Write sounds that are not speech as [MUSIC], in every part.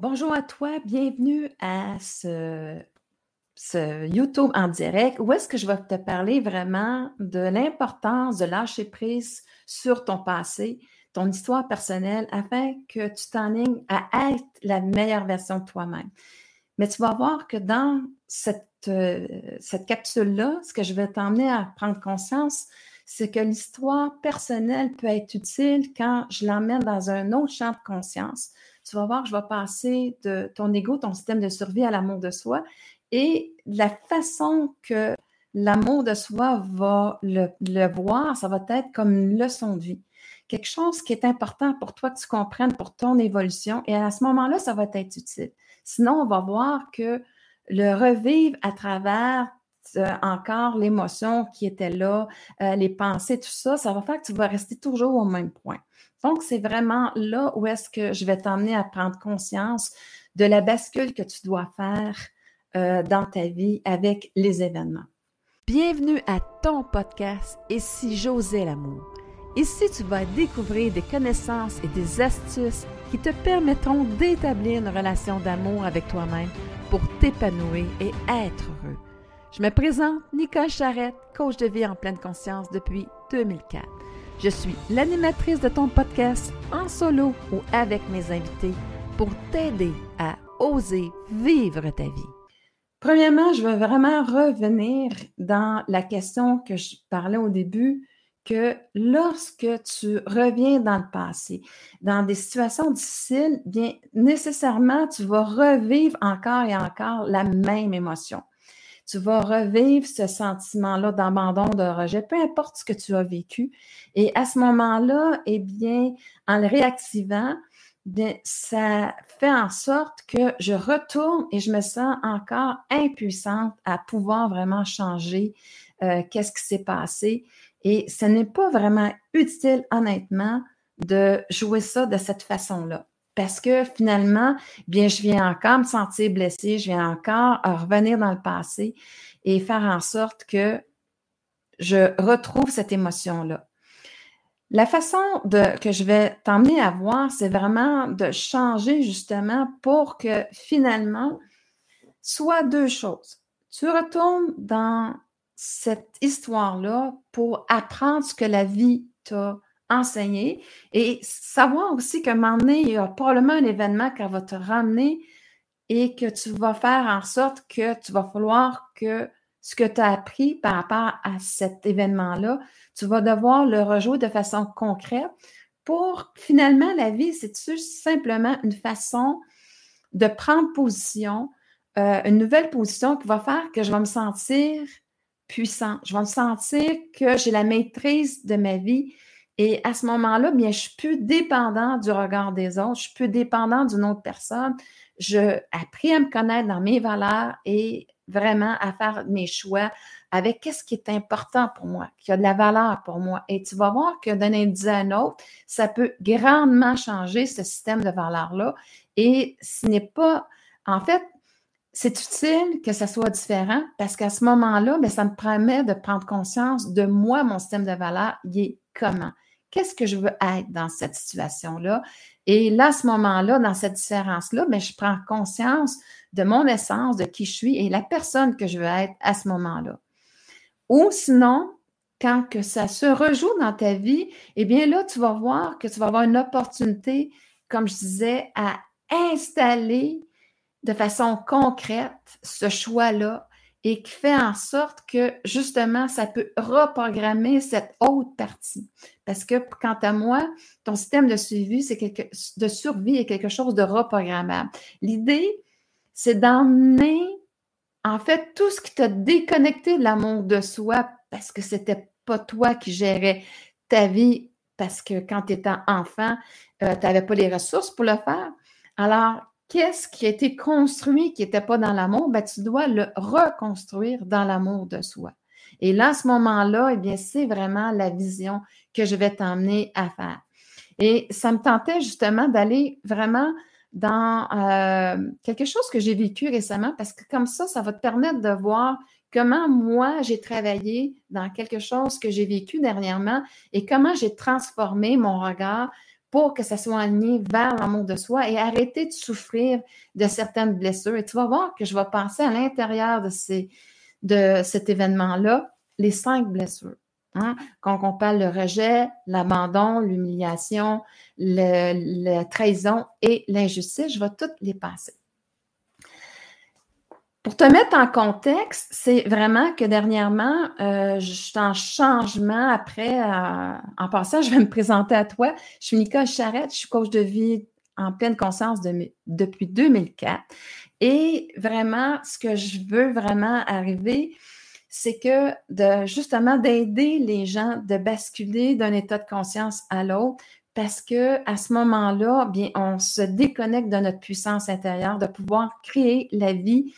Bonjour à toi, bienvenue à ce, YouTube en direct où est-ce que je vais te parler vraiment de l'importance de lâcher prise sur ton passé, ton histoire personnelle, afin que tu t'enlignes à être la meilleure version de toi-même. Mais tu vas voir que dans cette, euh, cette capsule-là, ce que je vais t'emmener à prendre conscience, c'est que l'histoire personnelle peut être utile quand je l'emmène dans un autre champ de conscience tu vas voir, je vais passer de ton ego, ton système de survie à l'amour de soi. Et la façon que l'amour de soi va le, voir, ça va être comme une leçon de vie. Quelque chose qui est important pour toi que tu comprennes pour ton évolution. Et à ce moment-là, ça va être utile. Sinon, on va voir que le revivre à travers encore l'émotion qui était là, euh, les pensées, tout ça, ça va faire que tu vas rester toujours au même point. Donc, c'est vraiment là où est-ce que je vais t'emmener à prendre conscience de la bascule que tu dois faire euh, dans ta vie avec les événements. Bienvenue à ton podcast si j'osais l'amour. Ici, tu vas découvrir des connaissances et des astuces qui te permettront d'établir une relation d'amour avec toi-même pour t'épanouir et être heureux. Je me présente Nicole Charrette, coach de vie en pleine conscience depuis 2004. Je suis l'animatrice de ton podcast en solo ou avec mes invités pour t'aider à oser vivre ta vie. Premièrement, je veux vraiment revenir dans la question que je parlais au début, que lorsque tu reviens dans le passé, dans des situations difficiles, bien nécessairement, tu vas revivre encore et encore la même émotion tu vas revivre ce sentiment-là d'abandon, de rejet, peu importe ce que tu as vécu. Et à ce moment-là, eh bien, en le réactivant, ça fait en sorte que je retourne et je me sens encore impuissante à pouvoir vraiment changer euh, qu'est-ce qui s'est passé. Et ce n'est pas vraiment utile, honnêtement, de jouer ça de cette façon-là parce que finalement, bien, je viens encore me sentir blessée, je viens encore revenir dans le passé et faire en sorte que je retrouve cette émotion-là. La façon que je vais t'emmener à voir, c'est vraiment de changer justement pour que finalement, soit deux choses. Tu retournes dans cette histoire-là pour apprendre ce que la vie t'a enseigner. Et savoir aussi qu'à un moment donné, il y a probablement un événement qui va te ramener et que tu vas faire en sorte que tu vas falloir que ce que tu as appris par rapport à cet événement-là, tu vas devoir le rejouer de façon concrète pour finalement la vie, c'est simplement une façon de prendre position, euh, une nouvelle position qui va faire que je vais me sentir puissant, je vais me sentir que j'ai la maîtrise de ma vie, et à ce moment-là, bien, je suis plus dépendant du regard des autres, je suis plus dépendant d'une autre personne. Je appris à me connaître dans mes valeurs et vraiment à faire mes choix avec qu'est-ce qui est important pour moi, qui a de la valeur pour moi. Et tu vas voir que d'un individu à un autre, ça peut grandement changer ce système de valeurs-là. Et ce n'est pas, en fait, c'est utile que ça soit différent parce qu'à ce moment-là, ça me permet de prendre conscience de moi, mon système de valeurs, il est comment qu'est-ce que je veux être dans cette situation-là? Et là, à ce moment-là, dans cette différence-là, mais ben, je prends conscience de mon essence, de qui je suis et la personne que je veux être à ce moment-là. Ou sinon, quand que ça se rejoue dans ta vie, eh bien là, tu vas voir que tu vas avoir une opportunité, comme je disais, à installer de façon concrète ce choix-là et qui fait en sorte que justement, ça peut reprogrammer cette autre partie. Parce que quant à moi, ton système de c'est quelque, survie est quelque chose de reprogrammable. L'idée, c'est d'emmener en fait tout ce qui t'a déconnecté de l'amour de soi parce que c'était pas toi qui gérais ta vie parce que quand tu étais enfant, euh, tu n'avais pas les ressources pour le faire. Alors, qu'est-ce qui a été construit qui n'était pas dans l'amour, ben, tu dois le reconstruire dans l'amour de soi. Et là, à ce moment-là, eh bien, c'est vraiment la vision que je vais t'emmener à faire. Et ça me tentait justement d'aller vraiment dans euh, quelque chose que j'ai vécu récemment parce que comme ça, ça va te permettre de voir comment moi j'ai travaillé dans quelque chose que j'ai vécu dernièrement et comment j'ai transformé mon regard pour que ça soit aligné vers l'amour de soi et arrêter de souffrir de certaines blessures. Et tu vas voir que je vais passer à l'intérieur de, ces, de cet événement-là les cinq blessures. Hein. Quand on parle de rejet, l'abandon, l'humiliation, la trahison et l'injustice, je vais toutes les passer. Pour te mettre en contexte, c'est vraiment que dernièrement, euh, je suis en changement après. Euh, en passant, [LAUGHS] je vais me présenter à toi. Je suis Nicole Charrette, je suis coach de vie en pleine conscience depuis 2004. Et vraiment, ce que je veux vraiment arriver, c'est que de justement d'aider les gens de basculer d'un état de conscience à l'autre parce que à ce moment-là, bien, on se déconnecte de notre puissance intérieure, de pouvoir créer la vie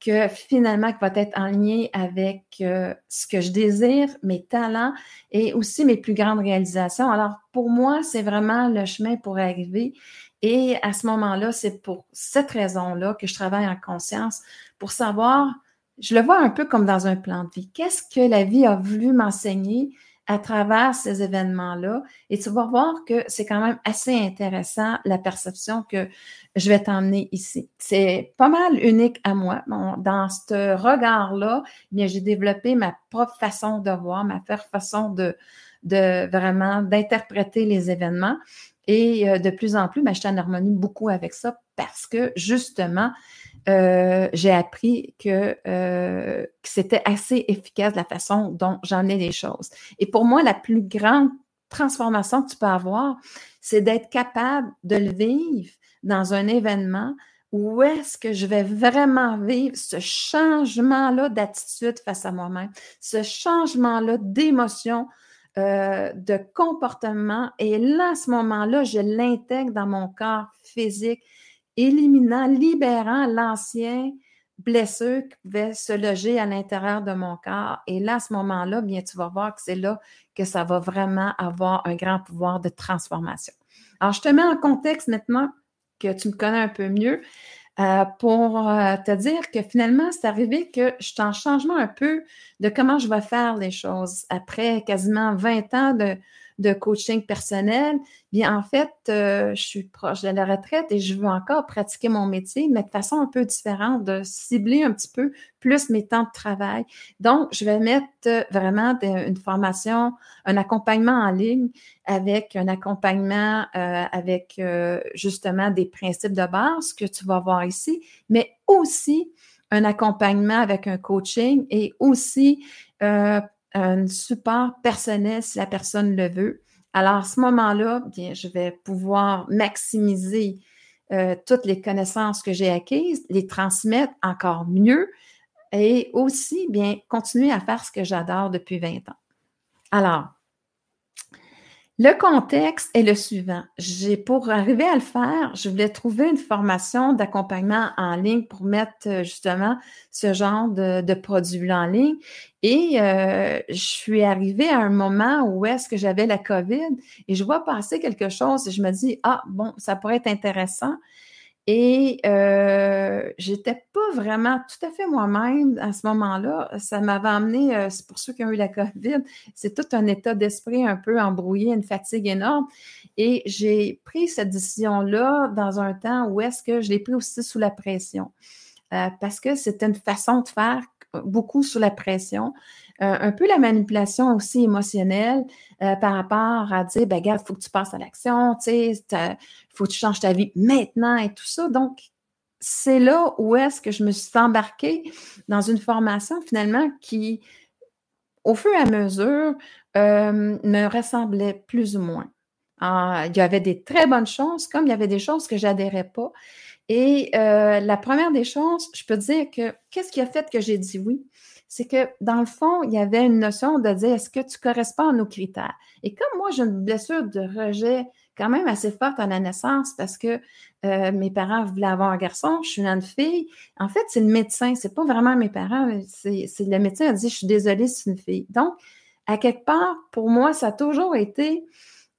que finalement qui va être en lien avec euh, ce que je désire, mes talents et aussi mes plus grandes réalisations. Alors, pour moi, c'est vraiment le chemin pour arriver. Et à ce moment-là, c'est pour cette raison-là que je travaille en conscience pour savoir, je le vois un peu comme dans un plan de vie. Qu'est-ce que la vie a voulu m'enseigner? À travers ces événements-là. Et tu vas voir que c'est quand même assez intéressant la perception que je vais t'emmener ici. C'est pas mal unique à moi. dans ce regard-là, j'ai développé ma propre façon de voir, ma propre façon de, vraiment d'interpréter les événements. Et euh, de plus en plus, ben, je en harmonie beaucoup avec ça parce que justement, euh, j'ai appris euh, que, c'était assez efficace la façon dont j'en ai les choses. Et pour moi, la plus grande transformation que tu peux avoir, c'est d'être capable de le vivre dans un événement où est-ce que je vais vraiment vivre ce changement-là d'attitude face à moi-même, ce changement-là d'émotion, euh, de comportement. Et là, à ce moment-là, je l'intègre dans mon corps physique éliminant, libérant l'ancien blessure qui pouvait se loger à l'intérieur de mon corps. Et là, à ce moment-là, bien, tu vas voir que c'est là que ça va vraiment avoir un grand pouvoir de transformation. Alors, je te mets en contexte maintenant que tu me connais un peu mieux euh, pour euh, te dire que finalement, c'est arrivé que je suis en changement un peu de comment je vais faire les choses après quasiment 20 ans de, de coaching personnel, bien en fait, euh, je suis proche de la retraite et je veux encore pratiquer mon métier, mais de façon un peu différente, de cibler un petit peu plus mes temps de travail. Donc, je vais mettre euh, vraiment une formation, un accompagnement en ligne avec un accompagnement euh, avec justement des principes de base que tu vas voir ici, mais aussi un accompagnement avec un coaching et aussi un support personnel si la personne le veut. Alors, à ce moment-là, je vais pouvoir maximiser euh, toutes les connaissances que j'ai acquises, les transmettre encore mieux et aussi, bien, continuer à faire ce que j'adore depuis 20 ans. Alors, le contexte est le suivant. J'ai, pour arriver à le faire, je voulais trouver une formation d'accompagnement en ligne pour mettre euh, justement ce genre de, de produit-là en ligne. Et euh, je suis arrivée à un moment où est-ce que j'avais la COVID et je vois passer quelque chose et je me dis, ah, bon, ça pourrait être intéressant. Et euh, j'étais pas vraiment tout à fait moi-même à ce moment-là. Ça m'avait amené, euh, c'est pour ceux qui ont eu la [LAUGHS] COVID, c'est tout un état d'esprit un peu embrouillé, une fatigue énorme. Et j'ai pris cette décision-là dans un temps où est-ce que je l'ai pris aussi sous la pression. Euh, parce que c'était une façon de faire beaucoup sous la pression. Euh, un peu la manipulation aussi émotionnelle euh, par rapport à dire, ben, regarde, il faut que tu passes à l'action, tu sais, il faut que tu changes ta vie maintenant et tout ça. Donc, c'est là où est-ce que je me suis embarquée dans une formation finalement qui, au fur et à mesure, euh, me ressemblait plus ou moins. Il y avait des très bonnes choses, comme il y avait des choses que j'adhérais pas. Et la première des choses, je peux dire que qu'est-ce qui a fait que j'ai dit oui? c'est que dans le fond, il y avait une notion de dire est-ce que tu corresponds à nos critères? Et comme moi, j'ai une blessure de rejet quand même assez forte à la naissance parce que euh, mes parents voulaient avoir un garçon, je suis une fille. En fait, c'est le médecin, c'est pas vraiment mes parents, c'est le médecin qui a dit je suis désolée, c'est une fille. Donc, à quelque part, pour moi, ça a toujours été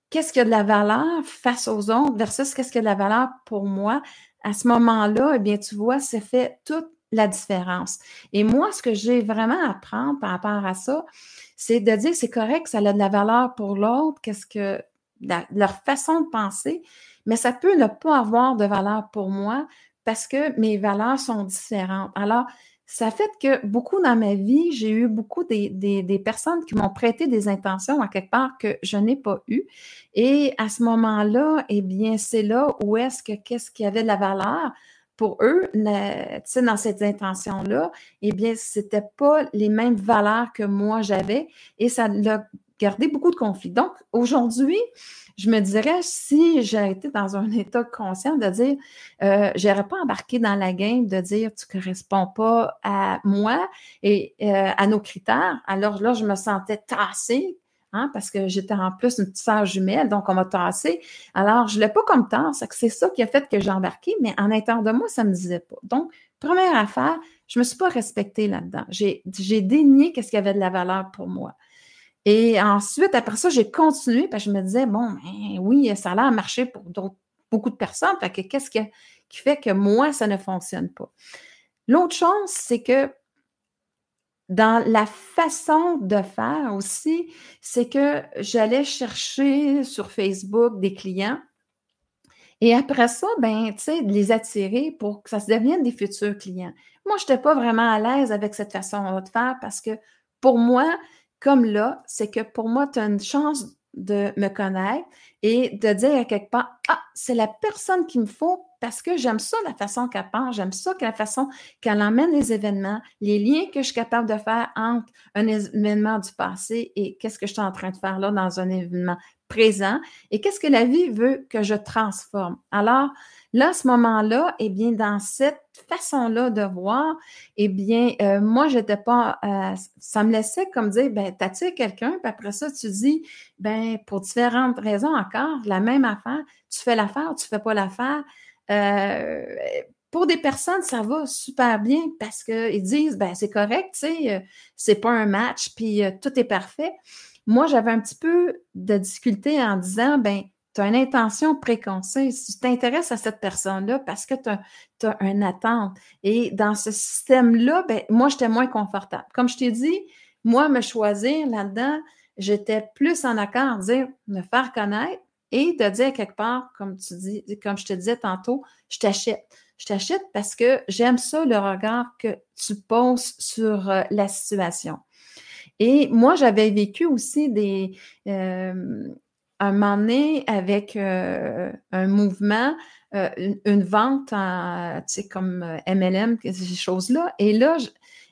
qu'est-ce qui a de la valeur face aux autres versus qu'est-ce qui a de la valeur pour moi? À ce moment-là, eh bien, tu vois, c'est fait tout la différence. Et moi, ce que j'ai vraiment à apprendre par rapport à ça, c'est de dire c'est correct, ça a de la valeur pour l'autre. Qu'est-ce que leur façon de penser, mais ça peut ne pas avoir de valeur pour moi parce que mes valeurs sont différentes. Alors, ça fait que beaucoup dans ma vie, j'ai eu beaucoup des, des, personnes qui m'ont prêté des intentions à quelque part que je n'ai pas eu. Et à ce moment-là, eh bien, c'est là où est-ce que qu'est-ce qui avait de la valeur pour eux, dans cette intention-là, eh bien, c'était pas les mêmes valeurs que moi j'avais et ça a gardé beaucoup de conflits. Donc, aujourd'hui, je me dirais, si j'ai été dans un [LAUGHS] état conscient de dire, euh, je n'aurais pas embarqué dans la game de dire, tu ne corresponds pas à moi et euh, à nos critères. Alors là, je me sentais tassée. Hein, parce que j'étais en plus une petite sœur jumelle, donc on m'a tassée. Alors, je ne l'ai pas comme tasse, c'est ça qui a fait que j'ai embarqué, mais en étant de moi, ça ne me disait pas. Donc, première affaire, je ne me suis pas respectée là-dedans. J'ai dénié qu'est-ce qu'il y avait de la valeur pour moi. Et ensuite, après ça, j'ai continué parce que je me disais, bon, ben oui, ça a l'air marcher pour beaucoup de personnes. Que qu'est-ce qui, fait que moi, ça ne fonctionne pas? L'autre chose, c'est que dans la façon de faire aussi, c'est que j'allais chercher sur Facebook des clients et après ça, ben, tu sais, de les attirer pour que ça se devienne des futurs clients. Moi, je n'étais pas vraiment à l'aise avec cette façon de faire parce que pour moi, comme là, c'est que pour moi, tu as une chance de me connaître et de dire à quelque part, ah, c'est la personne qu'il me faut parce que j'aime ça la façon qu'elle pense, j'aime ça la façon qu'elle emmène les événements, les liens que je suis capable de faire entre un événement du passé et qu'est-ce que je suis en train de faire là dans un événement présent et qu'est-ce que la vie veut que je transforme. Alors, Là, à ce moment-là, eh bien, dans cette façon-là de voir, eh bien, euh, moi, j'étais pas, euh, ça me laissait comme dire, ben, t'attires quelqu'un, puis après ça, tu dis, ben, pour différentes raisons encore, la même affaire, tu fais l'affaire, tu fais pas l'affaire. Euh, pour des personnes, ça va super bien parce qu'ils disent, ben, c'est correct, tu sais, c'est pas un match, puis tout est parfait. Moi, j'avais un petit peu de difficulté en disant, ben, tu as une intention préconcise. Tu t'intéresses à cette personne-là parce que tu as, une attente. Et dans ce système-là, ben, moi, j'étais moins confortable. Comme je t'ai dit, moi, me choisir là-dedans, j'étais plus en accord à dire, me faire connaître et de dire quelque part, comme tu dis, comme je te disais tantôt, je t'achète. Je t'achète parce que j'aime ça, le regard que tu poses sur euh, la situation. Et moi, j'avais vécu aussi des, euh, un moment donné, avec euh, un mouvement, euh, une, vente, tu sais, comme MLM, euh, ces choses-là. Et là,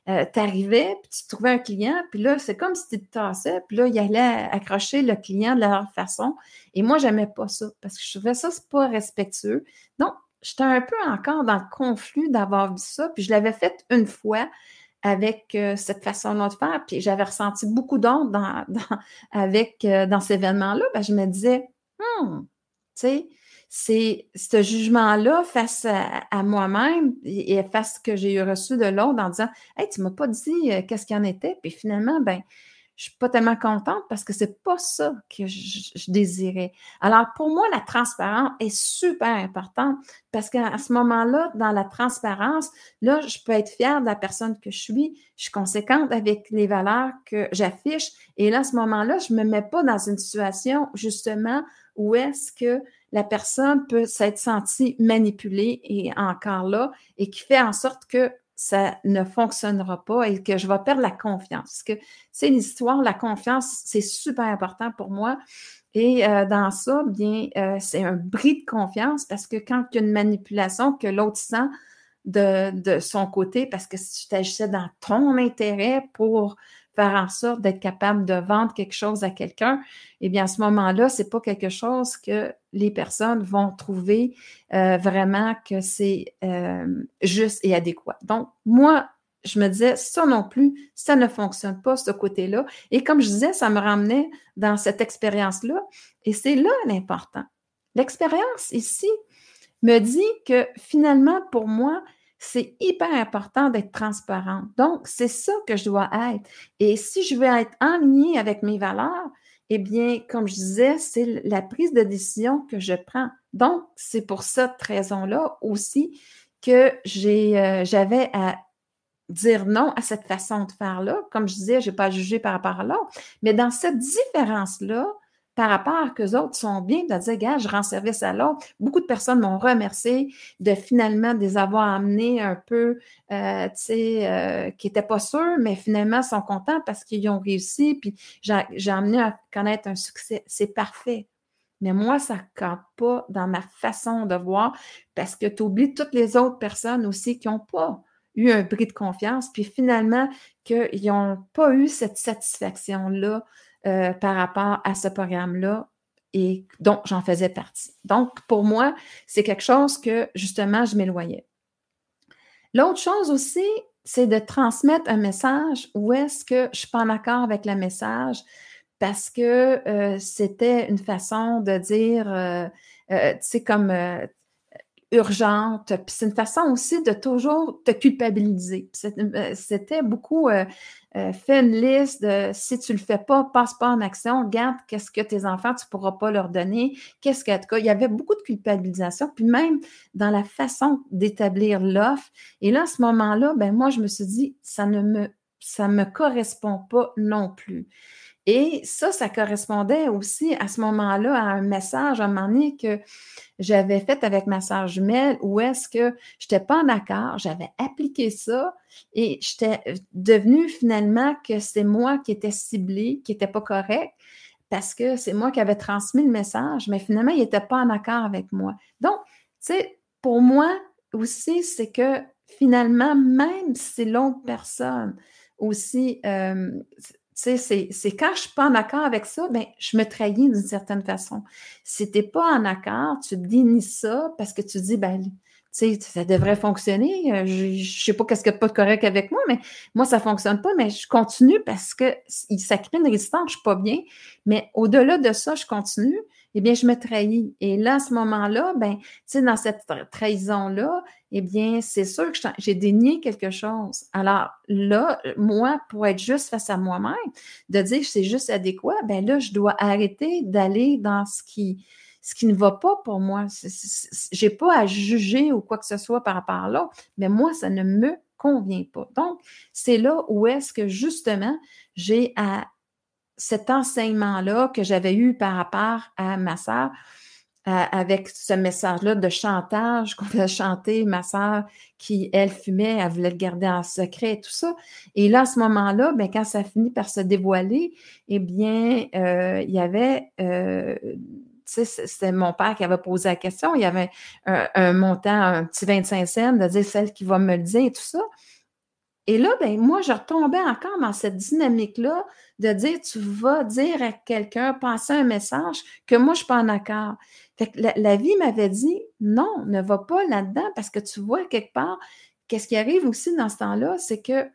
tu arrivais, puis tu trouvais un client, puis là, c'est comme si tu te tassais, puis là, il allait accrocher le client de leur façon. Et moi, j'aimais pas ça, parce que je trouvais ça, c'est pas respectueux. Donc, j'étais un peu encore dans le conflit d'avoir vu ça, puis je l'avais fait une fois, avec euh, cette façon-là de faire. Puis j'avais ressenti beaucoup d'onde [LAUGHS] dans, avec, euh, dans cet événement-là. Ben, je me disais, hmm, tu sais, c'est ce jugement-là face à, moi-même et face à ce que j'ai reçu de l'autre en disant Hey, tu ne m'as pas dit euh, qu'est-ce qu'il en était? Puis finalement, ben, je suis pas tellement contente parce que c'est pas ça que je, désirais. Alors, pour moi, la transparence est super importante parce qu'à ce moment-là, dans la transparence, là, je peux être fière de la personne que je suis, je suis conséquente avec les valeurs que j'affiche. Et là, à ce moment-là, je me mets pas dans une situation, justement, où est-ce que la personne peut s'être sentie manipulée et encore là, et qui fait en sorte que ça ne fonctionnera pas et que je vais perdre la confiance. Parce que c'est l'histoire, la confiance, c'est super important pour moi. Et euh, dans ça, bien, euh, c'est un bris de confiance parce que quand il y a une manipulation que l'autre sent de, de, son côté, parce que si tu t'agissais dans ton intérêt pour faire en sorte d'être capable de vendre quelque chose à quelqu'un, eh bien, à ce moment-là, c'est pas quelque chose que les personnes vont trouver euh, vraiment que c'est euh, juste et adéquat. Donc, moi, je me disais, ça non plus, ça ne fonctionne pas, ce côté-là. Et comme je disais, ça me ramenait dans cette expérience-là. Et c'est là l'important. L'expérience ici me dit que finalement, pour moi, c'est hyper important d'être transparent. Donc, c'est ça que je dois être. Et si je veux être en ligne avec mes valeurs, eh bien, comme je disais, c'est la prise de décision que je prends. Donc, c'est pour cette raison-là aussi que euh, j'avais à dire non à cette façon de faire-là. Comme je disais, je n'ai pas jugé par rapport à l'autre. Mais dans cette différence-là, par rapport qu'eux autres sont bien de dire, gars, je rends service à l'autre. Beaucoup de personnes m'ont remercié de finalement les avoir amenés un peu, euh, tu sais, euh, qui n'étaient pas sûrs, mais finalement sont contents parce qu'ils ont réussi, puis j'ai amené à connaître un succès. C'est parfait. Mais moi, ça ne compte pas dans ma façon de voir parce que tu oublies toutes les autres personnes aussi qui n'ont pas eu un bris de confiance, puis finalement, qu'ils n'ont pas eu cette satisfaction-là euh, par rapport à ce programme-là et dont j'en faisais partie. Donc, pour moi, c'est quelque chose que, justement, je m'éloignais. L'autre chose aussi, c'est de transmettre un message où est-ce que je ne suis pas en accord avec le message parce que euh, c'était une façon de dire, euh, tu sais, comme urgente. Puis c'est une façon aussi de toujours te culpabiliser. Euh, c'était beaucoup euh, euh, fait une liste de si tu le fais pas, passe pas en action, regarde qu'est-ce que tes enfants, tu pourras pas leur donner, qu'est-ce que, il y avait beaucoup de culpabilisation, puis même dans la façon d'établir l'offre. Et là, à ce moment-là, ben moi, je me suis dit, ça ne me, ça me correspond pas non plus. Et ça, ça correspondait aussi à ce moment-là à un message à un moment donné que j'avais fait avec ma sœur jumelle où est-ce que je n'étais pas en accord, j'avais appliqué ça et j'étais devenue finalement que c'est moi qui étais ciblée, qui n'était pas correct parce que c'est moi qui avais transmis le message, mais finalement, il n'était pas en accord avec moi. Donc, tu sais, pour moi aussi, c'est que finalement, même si l'autre personne aussi, euh, c'est, c'est quand je suis pas en accord avec ça, ben, je me trahis d'une certaine façon. Si tu n'es pas en accord, tu dénies ça parce que tu dis, ben, sais, ça devrait fonctionner. Euh, je ne sais pas qu'est-ce qu'il y a pas de correct avec moi, mais moi, ça ne fonctionne pas, mais je continue parce que ça crée une résistance, je suis pas bien. Mais au-delà de ça, je continue eh bien, je me trahis. Et là, à ce moment-là, ben, tu dans cette trahison-là, eh bien, c'est sûr que j'ai dénié quelque chose. Alors là, moi, pour être juste face à moi-même, de dire que c'est juste adéquat, ben là, je dois arrêter d'aller dans ce qui, ce qui ne va pas pour moi. Je n'ai pas à juger ou quoi que ce soit par rapport à l'autre, mais moi, ça ne me convient pas. Donc, c'est là où est-ce que justement j'ai à cet enseignement-là que j'avais eu par rapport à ma sœur, avec ce message-là de chantage qu'on faisait chanter ma sœur qui, elle, fumait, elle voulait le garder en secret et tout ça. Et là, à ce moment-là, ben, quand ça finit par se dévoiler, eh bien, euh, il y avait, euh, tu sais, c'était mon père qui avait posé la question, il y avait un, un, montant, un petit 25 cents, de dire celle qui va me le dire et tout ça. Et là, ben, moi, je retombais encore dans cette dynamique-là de dire, tu vas dire à quelqu'un, passer un message que moi, je ne suis pas en accord. Fait la, vie m'avait dit, non, ne va pas là-dedans parce que tu vois quelque part, qu'est-ce qui arrive aussi dans ce temps-là, c'est que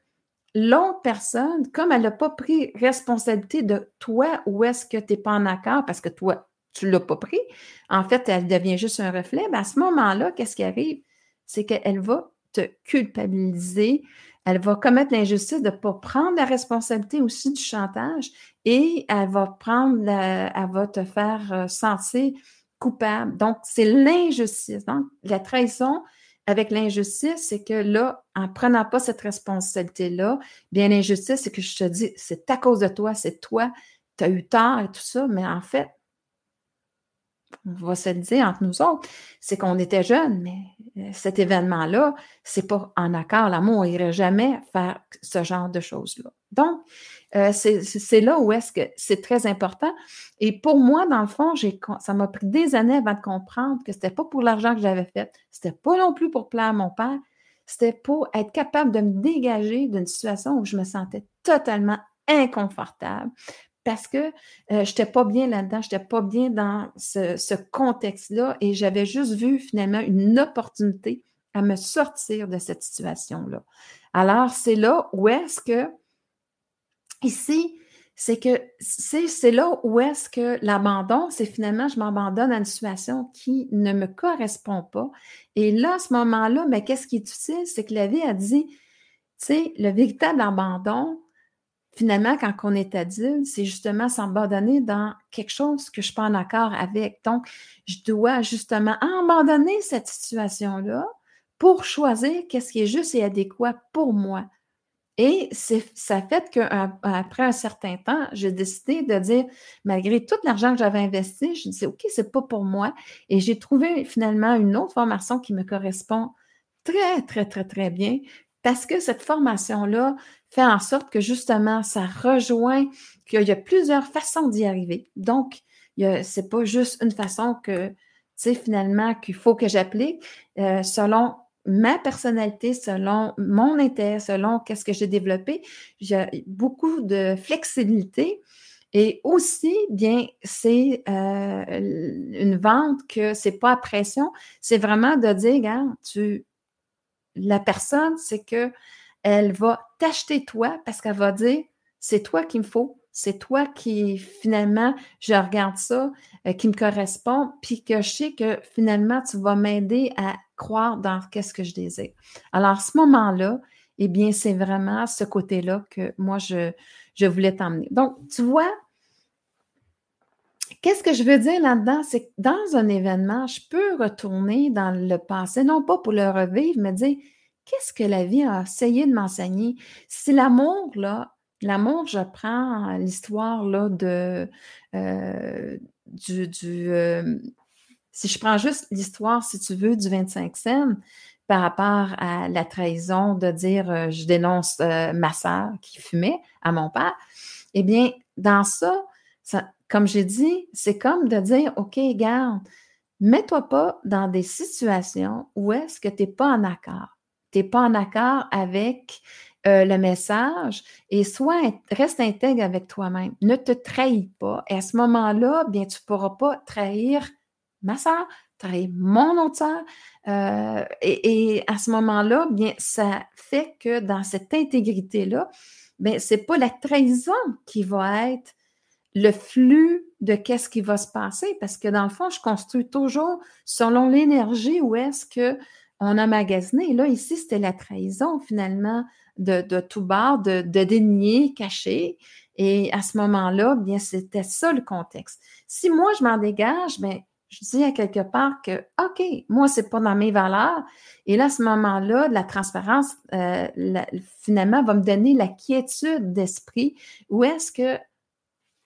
l'autre personne, comme elle n'a pas pris responsabilité de toi, où est-ce que tu n'es pas en accord parce que toi, tu ne l'as pas pris, en fait, elle devient juste un reflet, ben à ce moment-là, qu'est-ce qui arrive? C'est qu'elle va te culpabiliser, elle va commettre l'injustice de ne pas prendre la responsabilité aussi du chantage et elle va prendre, elle va te faire euh, sentir coupable. Donc, c'est l'injustice. Donc, la trahison avec l'injustice, c'est que là, en prenant pas cette responsabilité-là, bien l'injustice, c'est que je te dis, c'est à cause de toi, c'est toi, tu as eu tort et tout ça, mais en fait, on va se le dire entre nous autres, c'est qu'on était jeunes, mais euh, cet événement-là, c'est pas en accord. L'amour, n'irait jamais faire ce genre de choses-là. Donc, euh, c'est là où est-ce que c'est très important. Et pour moi, dans le fond, ça m'a pris des années avant de comprendre que c'était pas pour l'argent que j'avais fait. C'était pas non plus pour plaire à mon père. C'était pour être capable de me dégager d'une situation où je me sentais totalement inconfortable, parce que euh, je n'étais pas bien là-dedans, je n'étais pas bien dans ce, contexte-là et j'avais juste vu finalement une opportunité à me sortir de cette situation-là. Alors, c'est là où est-ce que, ici, c'est que c'est là où est-ce que l'abandon, c'est finalement, je m'abandonne à une situation qui ne me correspond pas. Et là, à ce moment-là, mais qu'est-ce qui est utile? C'est que la vie a dit, tu sais, le véritable abandon, finalement, quand on est adulte, c'est justement s'abandonner dans quelque chose que je suis pas en accord avec. Donc, je dois justement abandonner cette situation-là pour choisir qu'est-ce qui est juste et adéquat pour moi. Et ça fait qu'après un certain temps, j'ai décidé de dire, malgré tout l'argent que j'avais investi, je disais, OK, c'est pas pour moi. Et j'ai trouvé finalement une autre formation qui me correspond très, très, très, très bien parce que cette formation-là fait en sorte que justement, ça rejoint qu'il y a plusieurs façons d'y arriver. Donc, c'est pas juste une façon que, tu sais, finalement, qu'il faut que j'applique euh, selon ma personnalité, selon mon intérêt, selon qu'est-ce que j'ai développé. J'ai beaucoup de flexibilité. Et aussi, bien, c'est euh, une vente que c'est pas à pression, c'est vraiment de dire, regarde, tu, la personne, c'est que elle va t'acheter toi parce qu'elle va dire, c'est toi qu'il me faut, c'est toi qui, finalement, je regarde ça, euh, qui me correspond, puis que je sais que finalement, tu vas m'aider à croire dans qu'est-ce que je désire. Alors, à ce moment-là, eh bien, c'est vraiment ce côté-là que moi, je, je voulais t'emmener. Donc, tu vois, qu'est-ce que je veux dire là-dedans? C'est que dans un événement, je peux retourner dans le passé, non pas pour le revivre, mais dire, qu'est-ce que la vie a essayé de m'enseigner? Si l'amour, là, L'amour, je prends l'histoire là de euh, du, euh, si je prends juste l'histoire, si tu veux, du 25 cents par rapport à la trahison de dire euh, je dénonce ma soeur qui fumait à mon père, eh bien, dans ça, ça comme j'ai dit, c'est comme de dire OK, garde, mets-toi pas dans des situations où est-ce que tu n'es pas en accord. Tu n'es pas en accord avec euh, le message et sois, reste intègre avec toi-même. Ne te trahis pas. Et à ce moment-là, bien, tu ne pourras pas trahir ma soeur, trahir mon autre soeur. Euh, et, à ce moment-là, bien, ça fait que dans cette intégrité-là, bien, ce n'est pas la trahison qui va être le flux de qu'est-ce qui va se passer, parce que dans le fond, je construis toujours selon l'énergie où est-ce que on a magasiné. là, ici, c'était la trahison, finalement, de, tout bord, de, de dénier, cacher. Et à ce moment-là, bien, c'était ça le contexte. Si moi, je m'en dégage, bien, je dis à quelque part que, OK, moi, c'est pas dans mes valeurs. Et là, à ce moment-là, la transparence, euh, finalement, va me donner la quiétude d'esprit où est-ce que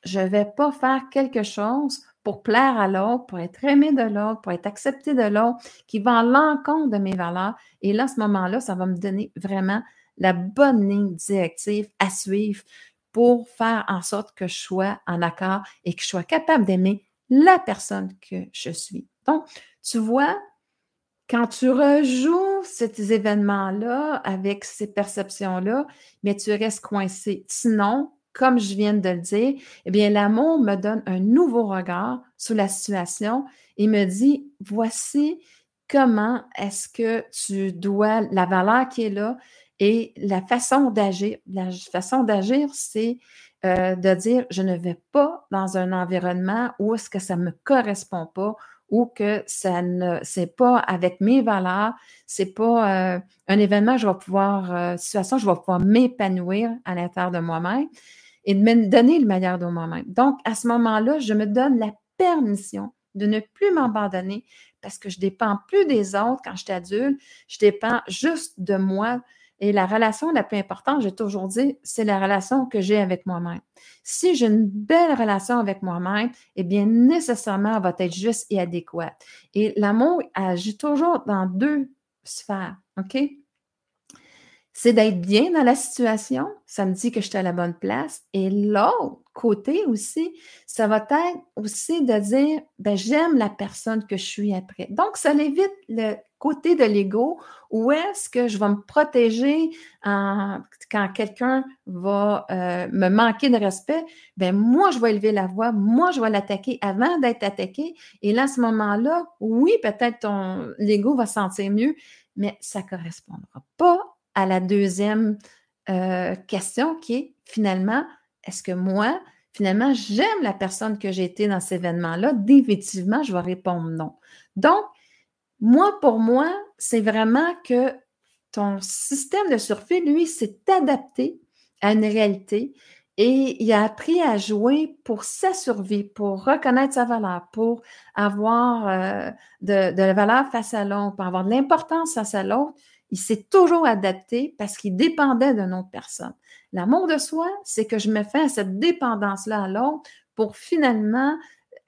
je vais pas faire quelque chose pour plaire à l'autre, pour être aimé de l'autre, pour être accepté de l'autre, qui va en l'encontre de mes valeurs. Et là, à ce moment-là, ça va me donner vraiment la bonne ligne directive à suivre pour faire en sorte que je sois en accord et que je sois capable d'aimer la personne que je suis. Donc, tu vois, quand tu rejoues ces événements-là avec ces perceptions-là, mais tu restes coincé. Sinon, comme je viens de le dire, eh bien, l'amour me donne un nouveau regard sur la situation et me dit, voici comment est-ce que tu dois, la valeur qui est là et la façon d'agir. La façon d'agir, c'est euh, de dire, je ne vais pas dans un environnement où est-ce que ça ne me correspond pas ou que ça ne, c'est pas avec mes valeurs, c'est pas euh, un événement, je vais pouvoir, euh, situation, je vais pouvoir m'épanouir à l'intérieur de moi-même et de me donner le meilleur de moi-même. Donc, à ce moment-là, je me donne la permission de ne plus m'abandonner parce que je dépends plus des autres quand je suis adulte, je dépends juste de moi. Et la relation la plus importante, j'ai toujours dit, c'est la relation que j'ai avec moi-même. Si j'ai une belle relation avec moi-même, eh bien, nécessairement, elle va être juste et adéquate. Et l'amour agit toujours dans deux sphères, OK? C'est d'être bien dans la situation. Ça me dit que je suis à la bonne place. Et l'autre côté aussi, ça va être aussi de dire, ben, j'aime la personne que je suis après. Donc, ça évite le côté de l'ego où est-ce que je vais me protéger quand quelqu'un va euh, me manquer de respect. Ben, moi, je vais élever la voix, moi, je vais l'attaquer avant d'être attaqué. Et là, à ce moment-là, oui, peut-être ton l'ego va sentir mieux, mais ça ne correspondra pas à la deuxième euh, question qui est finalement, est-ce que moi, finalement, j'aime la personne que j'ai été dans cet événement-là? Définitivement, je vais répondre non. Donc, moi, pour moi, c'est vraiment que ton système de survie, lui, s'est adapté à une réalité et il a appris à jouer pour sa survie, pour reconnaître sa valeur, pour avoir euh, de, de, la valeur face à l'autre, pour avoir de l'importance face à l'autre il s'est toujours adapté parce qu'il dépendait d'une autre personne. L'amour de soi, c'est que je me fais à cette dépendance-là à l'autre pour finalement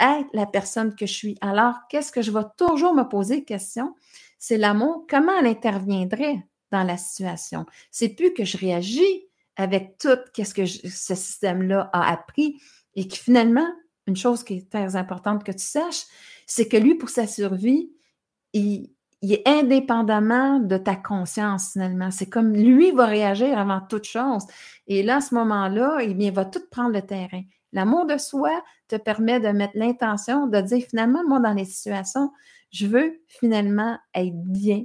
être la personne que je suis. Alors, qu'est-ce que je vais toujours me poser question? C'est l'amour, comment elle interviendrait dans la situation? C'est plus que je réagis avec tout qu'est-ce que ce système-là a appris et que finalement, une chose qui est très importante que tu saches, c'est que lui, pour sa survie, il, est indépendamment de ta conscience finalement. C'est comme lui va réagir avant toute chose. Et là, à ce moment-là, il va tout prendre le terrain. L'amour de soi te permet de mettre l'intention de dire finalement, moi, dans les situations, je veux finalement être bien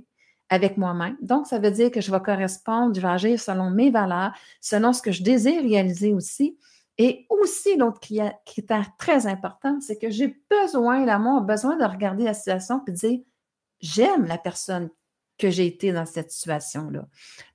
avec moi-même. Donc, ça veut dire que je vais correspondre, je vais agir selon mes valeurs, selon ce que je désire réaliser aussi. Et aussi, l'autre critère très important, c'est que j'ai besoin, l'amour a besoin de regarder la situation et de dire j'aime la personne que j'ai été dans cette situation-là.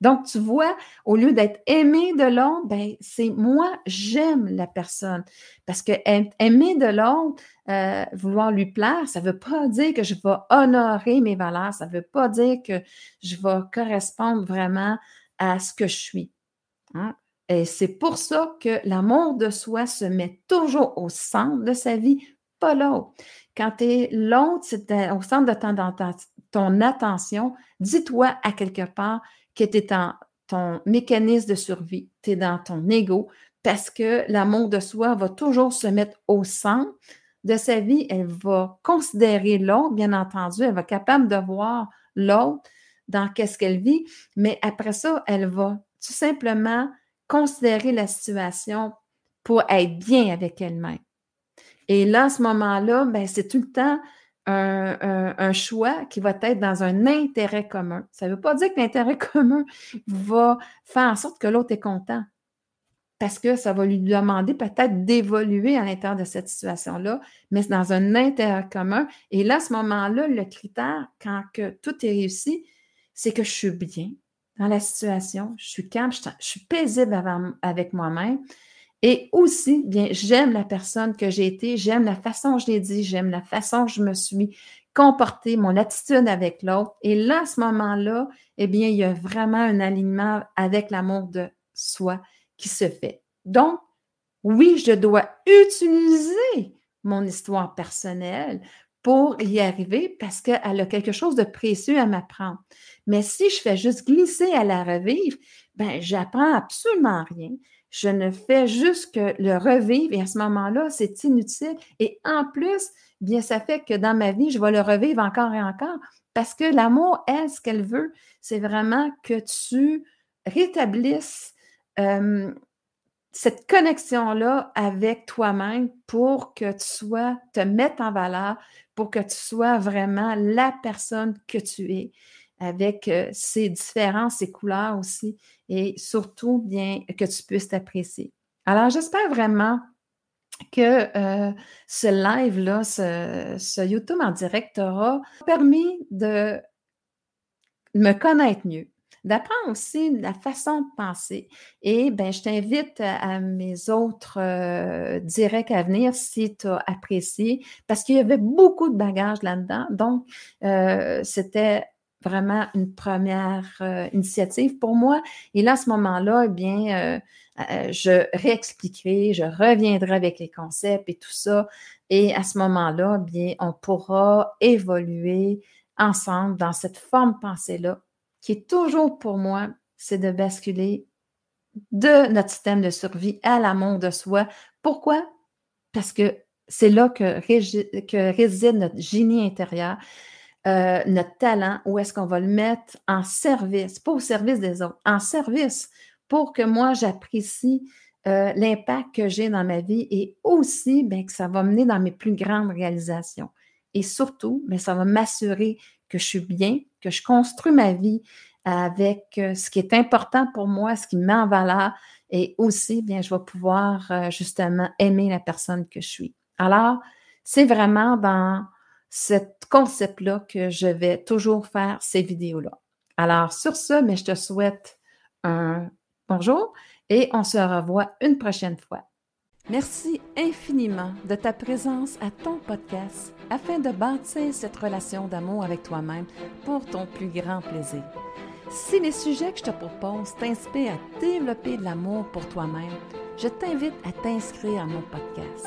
Donc, tu vois, au lieu d'être aimé de l'autre, ben, c'est moi, j'aime la personne. Parce que aimer de l'autre, euh, vouloir lui plaire, ça ne veut pas dire que je vais honorer mes valeurs, ça ne veut pas dire que je vais correspondre vraiment à ce que je suis. Hein. Et c'est pour ça que l'amour de soi se met toujours au centre de sa vie, pas l'autre. Quand tu es l'autre, c'est au centre de ton, attention, dis-toi à quelque part que tu es dans ton mécanisme de survie, tu es dans ton ego, parce que l'amour de soi va toujours se mettre au centre de sa vie. Elle va considérer l'autre, bien entendu, elle va être capable de voir l'autre dans qu'est-ce qu'elle vit, mais après ça, elle va tout simplement considérer la situation pour être bien avec elle-même. Et là, à ce moment-là, ben, c'est tout le temps un, choix qui va être dans un intérêt commun. Ça ne veut pas dire que l'intérêt [LAUGHS] commun va faire en sorte que l'autre est content. Parce que ça va lui demander peut-être d'évoluer à l'intérieur de cette situation-là, mais c'est dans un intérêt commun. Et là, à ce moment-là, le critère, quand tout est réussi, c'est que je suis bien dans la situation, je suis calme, je, suis paisible avec moi-même. Et aussi, bien, j'aime la personne que j'ai été, j'aime la façon dont je l'ai dit, j'aime la façon dont je me suis comportée, mon attitude avec l'autre. Et là, à ce moment-là, eh bien, il y a vraiment un alignement avec l'amour de soi qui se fait. Donc, oui, je dois utiliser mon histoire personnelle pour y arriver parce qu'elle a quelque chose de précieux à m'apprendre. Mais si je fais juste glisser à la revivre, ben, j'apprends absolument rien. Je ne fais juste que le revivre et à ce moment-là, c'est inutile. Et en plus, bien, ça fait que dans ma vie, je vais le revivre encore et encore parce que l'amour, elle, ce qu'elle veut, c'est vraiment que tu rétablisses cette connexion-là avec toi-même pour que tu sois, te mettre en valeur, pour que tu sois vraiment la personne que tu es avec euh, ses différences, ses couleurs aussi, et surtout bien que tu puisses t'apprécier. Alors, j'espère vraiment que euh, ce live-là, ce, YouTube en direct t'aura permis de me connaître mieux, d'apprendre aussi la façon de penser. Et ben, je t'invite à, mes autres euh, directs à venir si tu as apprécié, parce qu'il y avait beaucoup de bagages là-dedans. Donc, c'était vraiment une première euh, initiative pour moi. Et là, à ce moment-là, eh bien, euh, euh, je réexpliquerai, je reviendrai avec les concepts et tout ça. Et à ce moment-là, eh bien, on pourra évoluer ensemble dans cette forme pensée-là, qui est toujours pour moi, c'est de basculer de notre système de survie à l'amour de soi. Pourquoi? Parce que c'est là que, que réside notre génie intérieur. Euh, notre talent, où est-ce qu'on va le mettre en service, pas au service des autres, en service pour que moi, j'apprécie euh, l'impact que j'ai dans ma vie et aussi bien, que ça va mener dans mes plus grandes réalisations. Et surtout, bien, ça va m'assurer que je suis bien, que je construis ma vie avec euh, ce qui est important pour moi, ce qui me met en valeur et aussi, bien, je vais pouvoir justement aimer la personne que je suis. Alors, c'est vraiment dans ce concept-là que je vais toujours faire ces vidéos-là. Alors, sur ce, mais je te souhaite un bonjour et on se revoit une prochaine fois. Merci infiniment de ta présence à ton podcast afin de bâtir cette relation d'amour avec toi-même pour ton plus grand plaisir. Si les sujets que je te propose t'inspirent à développer de l'amour pour toi-même, je t'invite à t'inscrire à mon podcast.